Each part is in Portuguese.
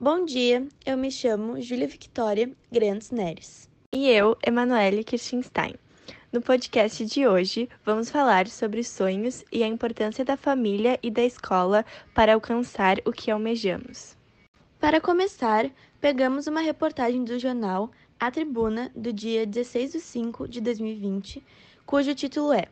Bom dia, eu me chamo Júlia Victoria Grandes Neres. E eu, Emanuele Kirchenstein. No podcast de hoje, vamos falar sobre sonhos e a importância da família e da escola para alcançar o que almejamos. Para começar, pegamos uma reportagem do jornal A Tribuna do dia 16 de 5 de 2020, cujo título é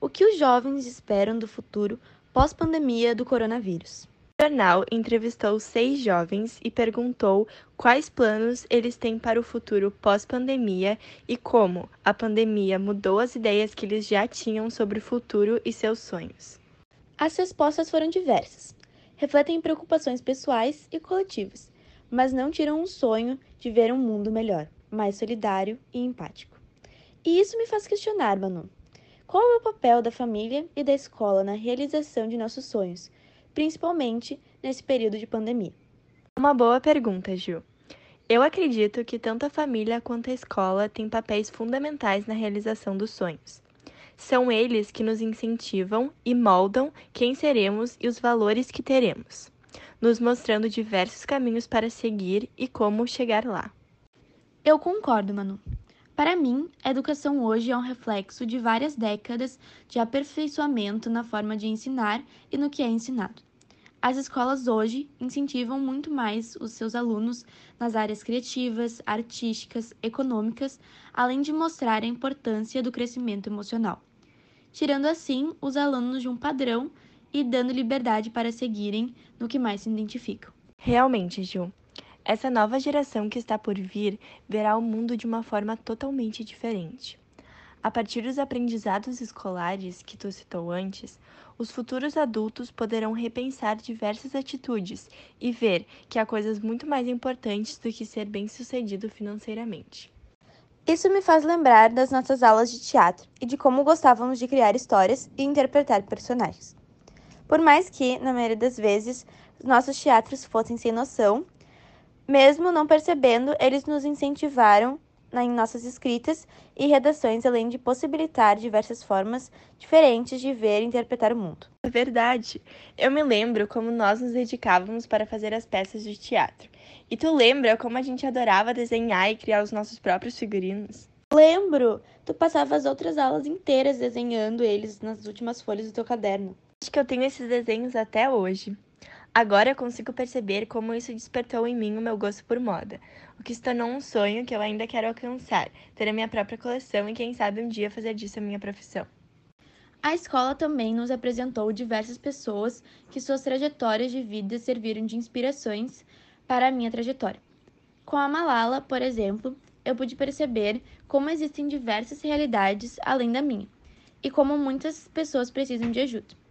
O que os jovens esperam do futuro pós-pandemia do coronavírus. Jornal entrevistou seis jovens e perguntou quais planos eles têm para o futuro pós-pandemia e como a pandemia mudou as ideias que eles já tinham sobre o futuro e seus sonhos. As respostas foram diversas. Refletem preocupações pessoais e coletivas, mas não tiram um sonho de ver um mundo melhor, mais solidário e empático. E isso me faz questionar, Manu. Qual é o papel da família e da escola na realização de nossos sonhos? Principalmente nesse período de pandemia? Uma boa pergunta, Gil. Eu acredito que tanto a família quanto a escola têm papéis fundamentais na realização dos sonhos. São eles que nos incentivam e moldam quem seremos e os valores que teremos, nos mostrando diversos caminhos para seguir e como chegar lá. Eu concordo, Manu. Para mim, a educação hoje é um reflexo de várias décadas de aperfeiçoamento na forma de ensinar e no que é ensinado. As escolas hoje incentivam muito mais os seus alunos nas áreas criativas, artísticas, econômicas, além de mostrar a importância do crescimento emocional, tirando assim os alunos de um padrão e dando liberdade para seguirem no que mais se identificam. Realmente, Ju. Essa nova geração que está por vir verá o mundo de uma forma totalmente diferente. A partir dos aprendizados escolares que tu citou antes, os futuros adultos poderão repensar diversas atitudes e ver que há coisas muito mais importantes do que ser bem-sucedido financeiramente. Isso me faz lembrar das nossas aulas de teatro e de como gostávamos de criar histórias e interpretar personagens. Por mais que, na maioria das vezes, nossos teatros fossem sem noção, mesmo não percebendo, eles nos incentivaram em nossas escritas e redações, além de possibilitar diversas formas diferentes de ver e interpretar o mundo. É verdade. Eu me lembro como nós nos dedicávamos para fazer as peças de teatro. E tu lembra como a gente adorava desenhar e criar os nossos próprios figurinos? Lembro! Tu passava as outras aulas inteiras desenhando eles nas últimas folhas do teu caderno. Acho que eu tenho esses desenhos até hoje. Agora consigo perceber como isso despertou em mim o meu gosto por moda, o que se tornou um sonho que eu ainda quero alcançar, ter a minha própria coleção e quem sabe um dia fazer disso a minha profissão. A escola também nos apresentou diversas pessoas que suas trajetórias de vida serviram de inspirações para a minha trajetória. Com a Malala, por exemplo, eu pude perceber como existem diversas realidades além da minha e como muitas pessoas precisam de ajuda.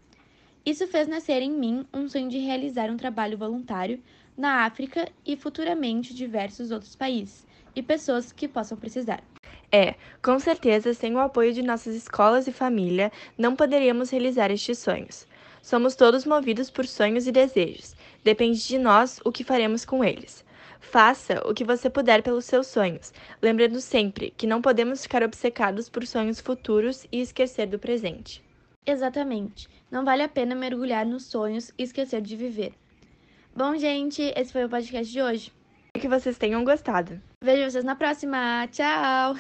Isso fez nascer em mim um sonho de realizar um trabalho voluntário na África e futuramente diversos outros países e pessoas que possam precisar. É, com certeza, sem o apoio de nossas escolas e família, não poderíamos realizar estes sonhos. Somos todos movidos por sonhos e desejos. Depende de nós o que faremos com eles. Faça o que você puder pelos seus sonhos, lembrando sempre que não podemos ficar obcecados por sonhos futuros e esquecer do presente. Exatamente. Não vale a pena mergulhar nos sonhos e esquecer de viver. Bom, gente, esse foi o podcast de hoje. Espero que vocês tenham gostado. Vejo vocês na próxima. Tchau!